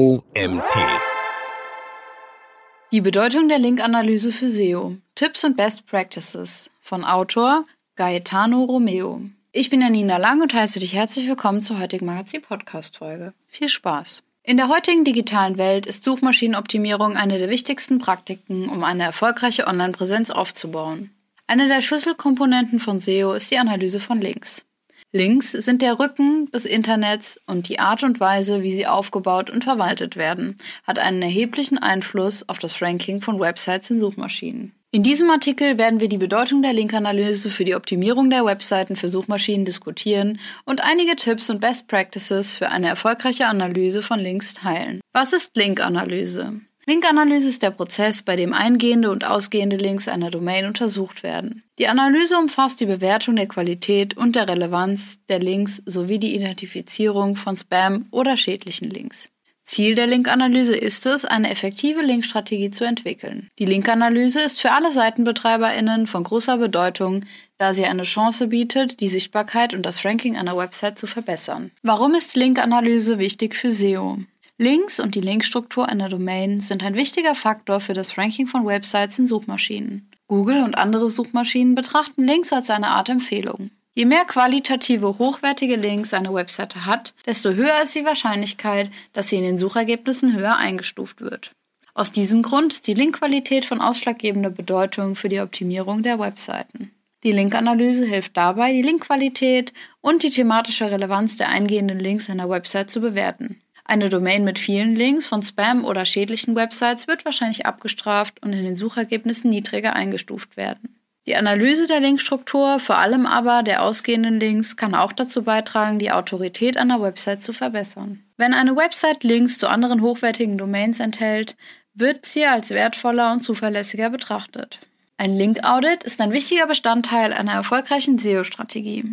OMT. Die Bedeutung der Linkanalyse für SEO. Tipps und Best Practices von Autor Gaetano Romeo. Ich bin Janina Lang und heiße dich herzlich willkommen zur heutigen Magazin-Podcast-Folge. Viel Spaß! In der heutigen digitalen Welt ist Suchmaschinenoptimierung eine der wichtigsten Praktiken, um eine erfolgreiche Online-Präsenz aufzubauen. Eine der Schlüsselkomponenten von SEO ist die Analyse von Links. Links sind der Rücken des Internets und die Art und Weise, wie sie aufgebaut und verwaltet werden, hat einen erheblichen Einfluss auf das Ranking von Websites in Suchmaschinen. In diesem Artikel werden wir die Bedeutung der Linkanalyse für die Optimierung der Webseiten für Suchmaschinen diskutieren und einige Tipps und Best Practices für eine erfolgreiche Analyse von Links teilen. Was ist Linkanalyse? Linkanalyse ist der Prozess, bei dem eingehende und ausgehende Links einer Domain untersucht werden. Die Analyse umfasst die Bewertung der Qualität und der Relevanz der Links sowie die Identifizierung von Spam oder schädlichen Links. Ziel der Linkanalyse ist es, eine effektive Linkstrategie zu entwickeln. Die Linkanalyse ist für alle Seitenbetreiberinnen von großer Bedeutung, da sie eine Chance bietet, die Sichtbarkeit und das Ranking einer Website zu verbessern. Warum ist Linkanalyse wichtig für SEO? Links und die Linkstruktur einer Domain sind ein wichtiger Faktor für das Ranking von Websites in Suchmaschinen. Google und andere Suchmaschinen betrachten Links als eine Art Empfehlung. Je mehr qualitative, hochwertige Links eine Webseite hat, desto höher ist die Wahrscheinlichkeit, dass sie in den Suchergebnissen höher eingestuft wird. Aus diesem Grund ist die Linkqualität von ausschlaggebender Bedeutung für die Optimierung der Webseiten. Die Linkanalyse hilft dabei, die Linkqualität und die thematische Relevanz der eingehenden Links einer Website zu bewerten. Eine Domain mit vielen Links von Spam oder schädlichen Websites wird wahrscheinlich abgestraft und in den Suchergebnissen niedriger eingestuft werden. Die Analyse der Linkstruktur, vor allem aber der ausgehenden Links, kann auch dazu beitragen, die Autorität einer Website zu verbessern. Wenn eine Website Links zu anderen hochwertigen Domains enthält, wird sie als wertvoller und zuverlässiger betrachtet. Ein Link-Audit ist ein wichtiger Bestandteil einer erfolgreichen SEO-Strategie.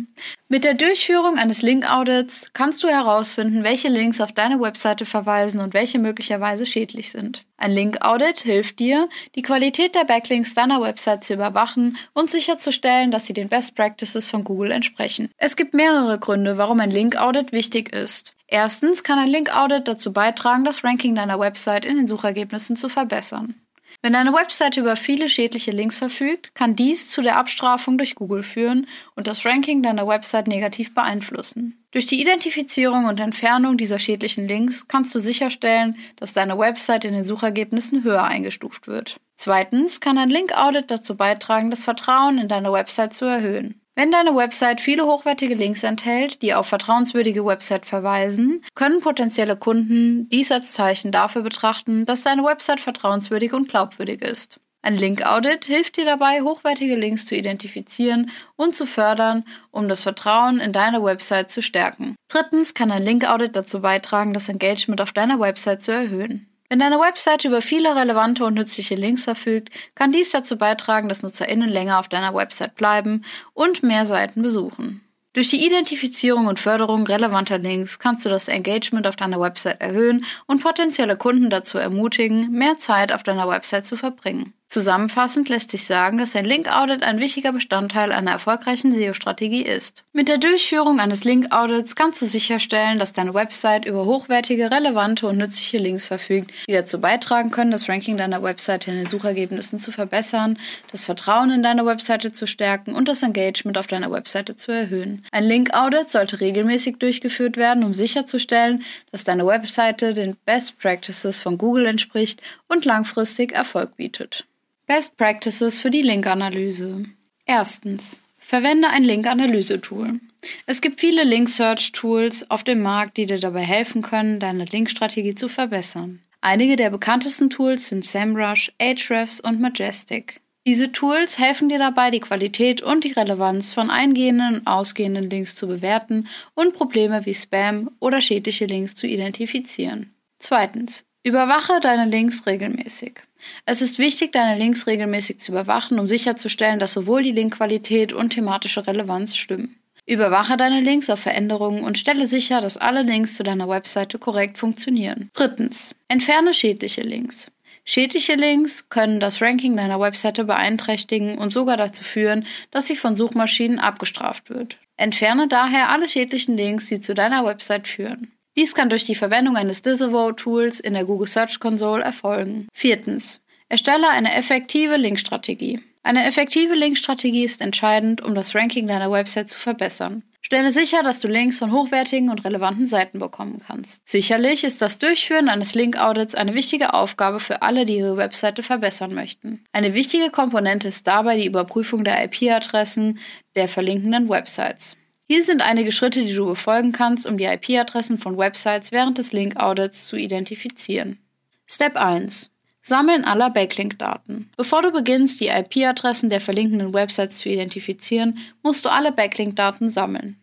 Mit der Durchführung eines Link-Audits kannst du herausfinden, welche Links auf deine Webseite verweisen und welche möglicherweise schädlich sind. Ein Link-Audit hilft dir, die Qualität der Backlinks deiner Website zu überwachen und sicherzustellen, dass sie den Best Practices von Google entsprechen. Es gibt mehrere Gründe, warum ein Link-Audit wichtig ist. Erstens kann ein Link-Audit dazu beitragen, das Ranking deiner Website in den Suchergebnissen zu verbessern. Wenn eine Webseite über viele schädliche Links verfügt, kann dies zu der Abstrafung durch Google führen und das Ranking deiner Website negativ beeinflussen. Durch die Identifizierung und Entfernung dieser schädlichen Links kannst du sicherstellen, dass deine Website in den Suchergebnissen höher eingestuft wird. Zweitens kann ein Link-Audit dazu beitragen, das Vertrauen in deine Website zu erhöhen. Wenn deine Website viele hochwertige Links enthält, die auf vertrauenswürdige Website verweisen, können potenzielle Kunden dies als Zeichen dafür betrachten, dass deine Website vertrauenswürdig und glaubwürdig ist. Ein Link-Audit hilft dir dabei, hochwertige Links zu identifizieren und zu fördern, um das Vertrauen in deine Website zu stärken. Drittens kann ein Link-Audit dazu beitragen, das Engagement auf deiner Website zu erhöhen. Wenn deine Website über viele relevante und nützliche Links verfügt, kann dies dazu beitragen, dass NutzerInnen länger auf deiner Website bleiben und mehr Seiten besuchen. Durch die Identifizierung und Förderung relevanter Links kannst du das Engagement auf deiner Website erhöhen und potenzielle Kunden dazu ermutigen, mehr Zeit auf deiner Website zu verbringen. Zusammenfassend lässt sich sagen, dass ein Link-Audit ein wichtiger Bestandteil einer erfolgreichen SEO-Strategie ist. Mit der Durchführung eines Link-Audits kannst du sicherstellen, dass deine Website über hochwertige, relevante und nützliche Links verfügt, die dazu beitragen können, das Ranking deiner Website in den Suchergebnissen zu verbessern, das Vertrauen in deine Website zu stärken und das Engagement auf deiner Website zu erhöhen. Ein Link-Audit sollte regelmäßig durchgeführt werden, um sicherzustellen, dass deine Website den Best Practices von Google entspricht und langfristig Erfolg bietet. Best Practices für die Linkanalyse. Erstens. Verwende ein Link-Analyse-Tool. Es gibt viele Link-Search-Tools auf dem Markt, die dir dabei helfen können, deine Linkstrategie zu verbessern. Einige der bekanntesten Tools sind SEMrush, Ahrefs und Majestic. Diese Tools helfen dir dabei, die Qualität und die Relevanz von eingehenden und ausgehenden Links zu bewerten und Probleme wie Spam oder schädliche Links zu identifizieren. Zweitens. Überwache deine Links regelmäßig. Es ist wichtig, deine Links regelmäßig zu überwachen, um sicherzustellen, dass sowohl die Linkqualität und thematische Relevanz stimmen. Überwache deine Links auf Veränderungen und stelle sicher, dass alle Links zu deiner Webseite korrekt funktionieren. Drittens. Entferne schädliche Links. Schädliche Links können das Ranking deiner Webseite beeinträchtigen und sogar dazu führen, dass sie von Suchmaschinen abgestraft wird. Entferne daher alle schädlichen Links, die zu deiner Website führen. Dies kann durch die Verwendung eines Disavow-Tools in der Google Search Console erfolgen. Viertens. Erstelle eine effektive Linkstrategie. Eine effektive Linkstrategie ist entscheidend, um das Ranking deiner Website zu verbessern. Stelle sicher, dass du Links von hochwertigen und relevanten Seiten bekommen kannst. Sicherlich ist das Durchführen eines Link-Audits eine wichtige Aufgabe für alle, die ihre Webseite verbessern möchten. Eine wichtige Komponente ist dabei die Überprüfung der IP-Adressen der verlinkenden Websites. Hier sind einige Schritte, die du befolgen kannst, um die IP-Adressen von Websites während des Link-Audits zu identifizieren. Step 1. Sammeln aller Backlink-Daten. Bevor du beginnst, die IP-Adressen der verlinkenden Websites zu identifizieren, musst du alle Backlink-Daten sammeln.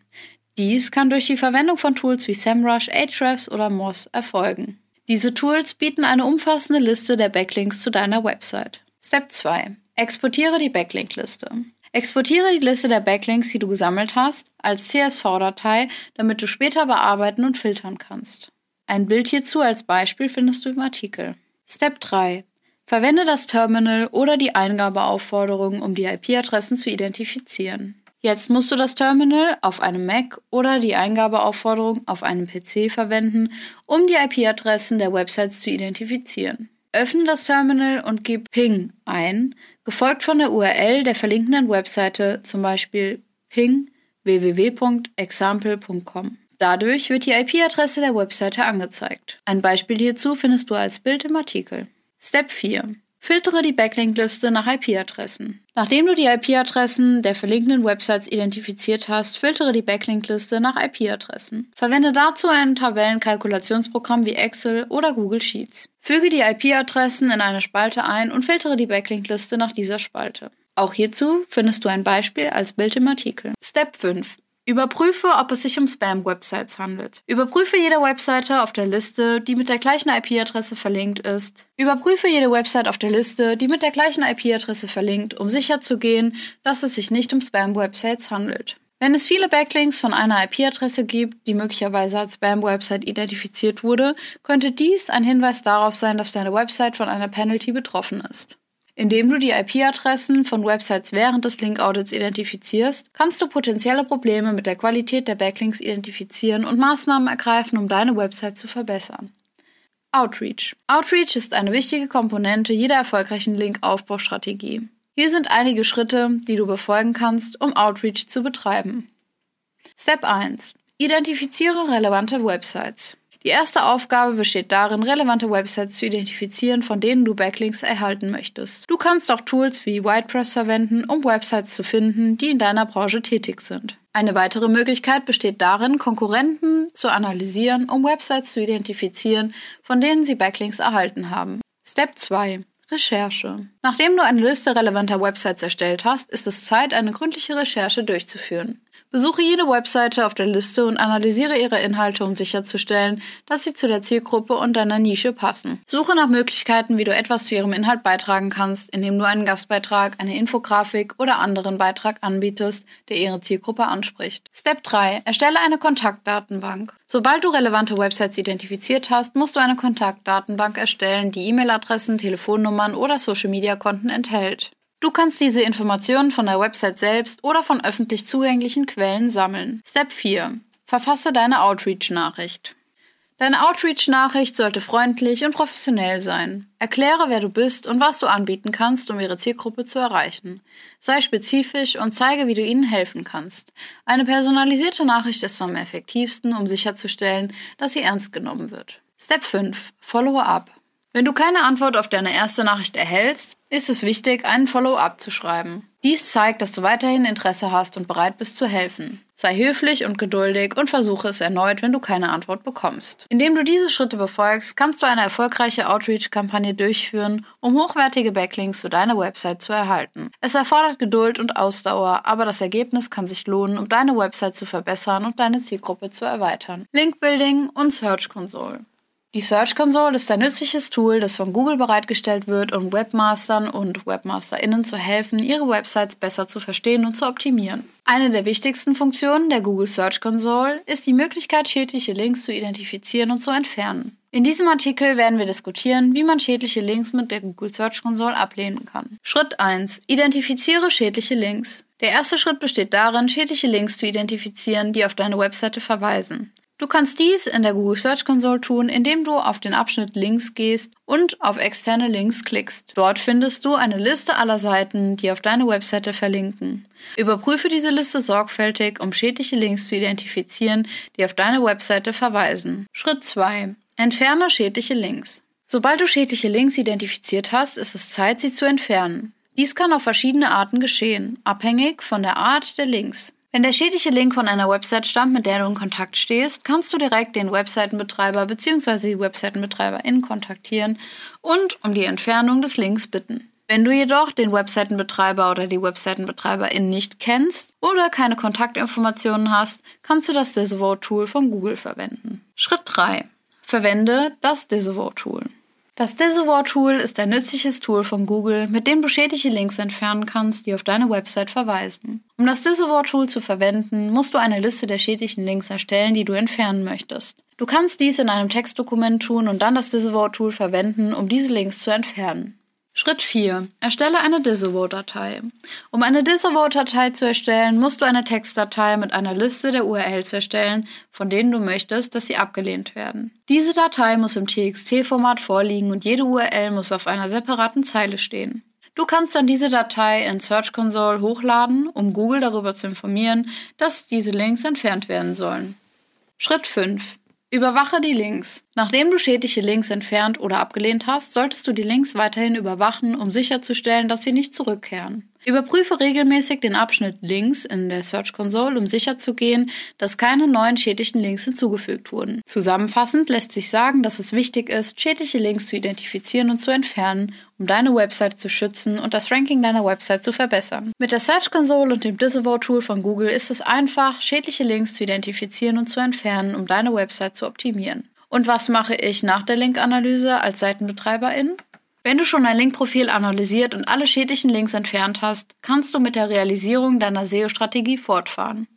Dies kann durch die Verwendung von Tools wie SEMrush, Ahrefs oder Moz erfolgen. Diese Tools bieten eine umfassende Liste der Backlinks zu deiner Website. Step 2. Exportiere die Backlink-Liste. Exportiere die Liste der Backlinks, die du gesammelt hast, als CSV-Datei, damit du später bearbeiten und filtern kannst. Ein Bild hierzu als Beispiel findest du im Artikel. Step 3. Verwende das Terminal oder die Eingabeaufforderung, um die IP-Adressen zu identifizieren. Jetzt musst du das Terminal auf einem Mac oder die Eingabeaufforderung auf einem PC verwenden, um die IP-Adressen der Websites zu identifizieren. Öffne das Terminal und gib ping ein, gefolgt von der URL der verlinkenden Webseite, zum Beispiel ping www.example.com. Dadurch wird die IP-Adresse der Webseite angezeigt. Ein Beispiel hierzu findest du als Bild im Artikel. Step 4. Filtere die Backlink-Liste nach IP-Adressen. Nachdem du die IP-Adressen der verlinkenden Websites identifiziert hast, filtere die Backlink-Liste nach IP-Adressen. Verwende dazu ein Tabellenkalkulationsprogramm wie Excel oder Google Sheets. Füge die IP-Adressen in eine Spalte ein und filtere die Backlink-Liste nach dieser Spalte. Auch hierzu findest du ein Beispiel als Bild im Artikel. Step 5. Überprüfe, ob es sich um Spam-Websites handelt. Überprüfe jede Webseite auf der Liste, die mit der gleichen IP-Adresse verlinkt ist. Überprüfe jede Website auf der Liste, die mit der gleichen IP-Adresse verlinkt, um sicherzugehen, dass es sich nicht um Spam-Websites handelt. Wenn es viele Backlinks von einer IP-Adresse gibt, die möglicherweise als Spam-Website identifiziert wurde, könnte dies ein Hinweis darauf sein, dass deine Website von einer Penalty betroffen ist. Indem du die IP-Adressen von Websites während des Link-Audits identifizierst, kannst du potenzielle Probleme mit der Qualität der Backlinks identifizieren und Maßnahmen ergreifen, um deine Website zu verbessern. Outreach. Outreach ist eine wichtige Komponente jeder erfolgreichen Link-Aufbaustrategie. Hier sind einige Schritte, die du befolgen kannst, um Outreach zu betreiben. Step 1. Identifiziere relevante Websites. Die erste Aufgabe besteht darin, relevante Websites zu identifizieren, von denen du Backlinks erhalten möchtest. Du kannst auch Tools wie WordPress verwenden, um Websites zu finden, die in deiner Branche tätig sind. Eine weitere Möglichkeit besteht darin, Konkurrenten zu analysieren, um Websites zu identifizieren, von denen sie Backlinks erhalten haben. Step 2. Recherche. Nachdem du eine Liste relevanter Websites erstellt hast, ist es Zeit, eine gründliche Recherche durchzuführen. Besuche jede Webseite auf der Liste und analysiere ihre Inhalte, um sicherzustellen, dass sie zu der Zielgruppe und deiner Nische passen. Suche nach Möglichkeiten, wie du etwas zu ihrem Inhalt beitragen kannst, indem du einen Gastbeitrag, eine Infografik oder anderen Beitrag anbietest, der ihre Zielgruppe anspricht. Step 3. Erstelle eine Kontaktdatenbank. Sobald du relevante Websites identifiziert hast, musst du eine Kontaktdatenbank erstellen, die E-Mail-Adressen, Telefonnummern oder Social-Media-Konten enthält. Du kannst diese Informationen von der Website selbst oder von öffentlich zugänglichen Quellen sammeln. Step 4. Verfasse deine Outreach-Nachricht. Deine Outreach-Nachricht sollte freundlich und professionell sein. Erkläre, wer du bist und was du anbieten kannst, um ihre Zielgruppe zu erreichen. Sei spezifisch und zeige, wie du ihnen helfen kannst. Eine personalisierte Nachricht ist am effektivsten, um sicherzustellen, dass sie ernst genommen wird. Step 5. Follow-up. Wenn du keine Antwort auf deine erste Nachricht erhältst, ist es wichtig, einen Follow-up zu schreiben. Dies zeigt, dass du weiterhin Interesse hast und bereit bist zu helfen. Sei höflich und geduldig und versuche es erneut, wenn du keine Antwort bekommst. Indem du diese Schritte befolgst, kannst du eine erfolgreiche Outreach-Kampagne durchführen, um hochwertige Backlinks für deine Website zu erhalten. Es erfordert Geduld und Ausdauer, aber das Ergebnis kann sich lohnen, um deine Website zu verbessern und deine Zielgruppe zu erweitern. Link-Building und Search Console. Die Search Console ist ein nützliches Tool, das von Google bereitgestellt wird, um Webmastern und WebmasterInnen zu helfen, ihre Websites besser zu verstehen und zu optimieren. Eine der wichtigsten Funktionen der Google Search Console ist die Möglichkeit, schädliche Links zu identifizieren und zu entfernen. In diesem Artikel werden wir diskutieren, wie man schädliche Links mit der Google Search Console ablehnen kann. Schritt 1. Identifiziere schädliche Links. Der erste Schritt besteht darin, schädliche Links zu identifizieren, die auf deine Webseite verweisen. Du kannst dies in der Google Search Console tun, indem du auf den Abschnitt Links gehst und auf externe Links klickst. Dort findest du eine Liste aller Seiten, die auf deine Webseite verlinken. Überprüfe diese Liste sorgfältig, um schädliche Links zu identifizieren, die auf deine Webseite verweisen. Schritt 2. Entferne schädliche Links. Sobald du schädliche Links identifiziert hast, ist es Zeit, sie zu entfernen. Dies kann auf verschiedene Arten geschehen, abhängig von der Art der Links. Wenn der schädliche Link von einer Website stammt, mit der du in Kontakt stehst, kannst du direkt den Webseitenbetreiber bzw. die Webseitenbetreiberin kontaktieren und um die Entfernung des Links bitten. Wenn du jedoch den Webseitenbetreiber oder die Webseitenbetreiberin nicht kennst oder keine Kontaktinformationen hast, kannst du das Disavow-Tool von Google verwenden. Schritt 3. Verwende das Disavow-Tool. Das Disavow-Tool ist ein nützliches Tool von Google, mit dem du schädliche Links entfernen kannst, die auf deine Website verweisen. Um das Disavow-Tool zu verwenden, musst du eine Liste der schädlichen Links erstellen, die du entfernen möchtest. Du kannst dies in einem Textdokument tun und dann das Disavow-Tool verwenden, um diese Links zu entfernen. Schritt 4. Erstelle eine Disavow-Datei. Um eine Disavow-Datei zu erstellen, musst du eine Textdatei mit einer Liste der URLs erstellen, von denen du möchtest, dass sie abgelehnt werden. Diese Datei muss im TXT-Format vorliegen und jede URL muss auf einer separaten Zeile stehen. Du kannst dann diese Datei in Search Console hochladen, um Google darüber zu informieren, dass diese Links entfernt werden sollen. Schritt 5. Überwache die Links. Nachdem du schädliche Links entfernt oder abgelehnt hast, solltest du die Links weiterhin überwachen, um sicherzustellen, dass sie nicht zurückkehren. Überprüfe regelmäßig den Abschnitt Links in der Search Console, um sicherzugehen, dass keine neuen schädlichen Links hinzugefügt wurden. Zusammenfassend lässt sich sagen, dass es wichtig ist, schädliche Links zu identifizieren und zu entfernen, um deine Website zu schützen und das Ranking deiner Website zu verbessern. Mit der Search Console und dem Disavow-Tool von Google ist es einfach, schädliche Links zu identifizieren und zu entfernen, um deine Website zu optimieren. Und was mache ich nach der Linkanalyse als Seitenbetreiberin? Wenn du schon ein Linkprofil analysiert und alle schädlichen Links entfernt hast, kannst du mit der Realisierung deiner SEO-Strategie fortfahren.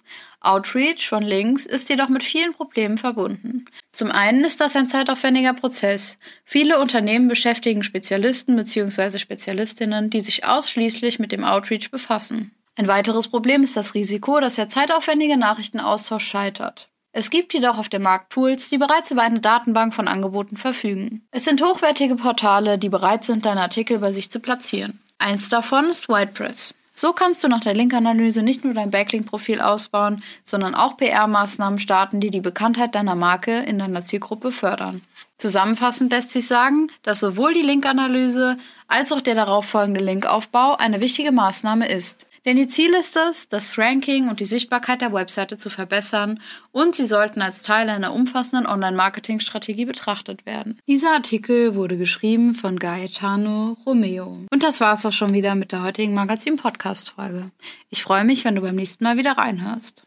Outreach von Links ist jedoch mit vielen Problemen verbunden. Zum einen ist das ein zeitaufwendiger Prozess. Viele Unternehmen beschäftigen Spezialisten bzw. Spezialistinnen, die sich ausschließlich mit dem Outreach befassen. Ein weiteres Problem ist das Risiko, dass der zeitaufwendige Nachrichtenaustausch scheitert. Es gibt jedoch auf dem Markt Tools, die bereits über eine Datenbank von Angeboten verfügen. Es sind hochwertige Portale, die bereit sind, deine Artikel bei sich zu platzieren. Eins davon ist WordPress. So kannst du nach der Linkanalyse nicht nur dein Backlink-Profil ausbauen, sondern auch PR-Maßnahmen starten, die die Bekanntheit deiner Marke in deiner Zielgruppe fördern. Zusammenfassend lässt sich sagen, dass sowohl die Linkanalyse als auch der darauf folgende Linkaufbau eine wichtige Maßnahme ist. Denn ihr Ziel ist es, das Ranking und die Sichtbarkeit der Webseite zu verbessern und sie sollten als Teil einer umfassenden Online-Marketing-Strategie betrachtet werden. Dieser Artikel wurde geschrieben von Gaetano Romeo. Und das war es auch schon wieder mit der heutigen Magazin-Podcast-Folge. Ich freue mich, wenn du beim nächsten Mal wieder reinhörst.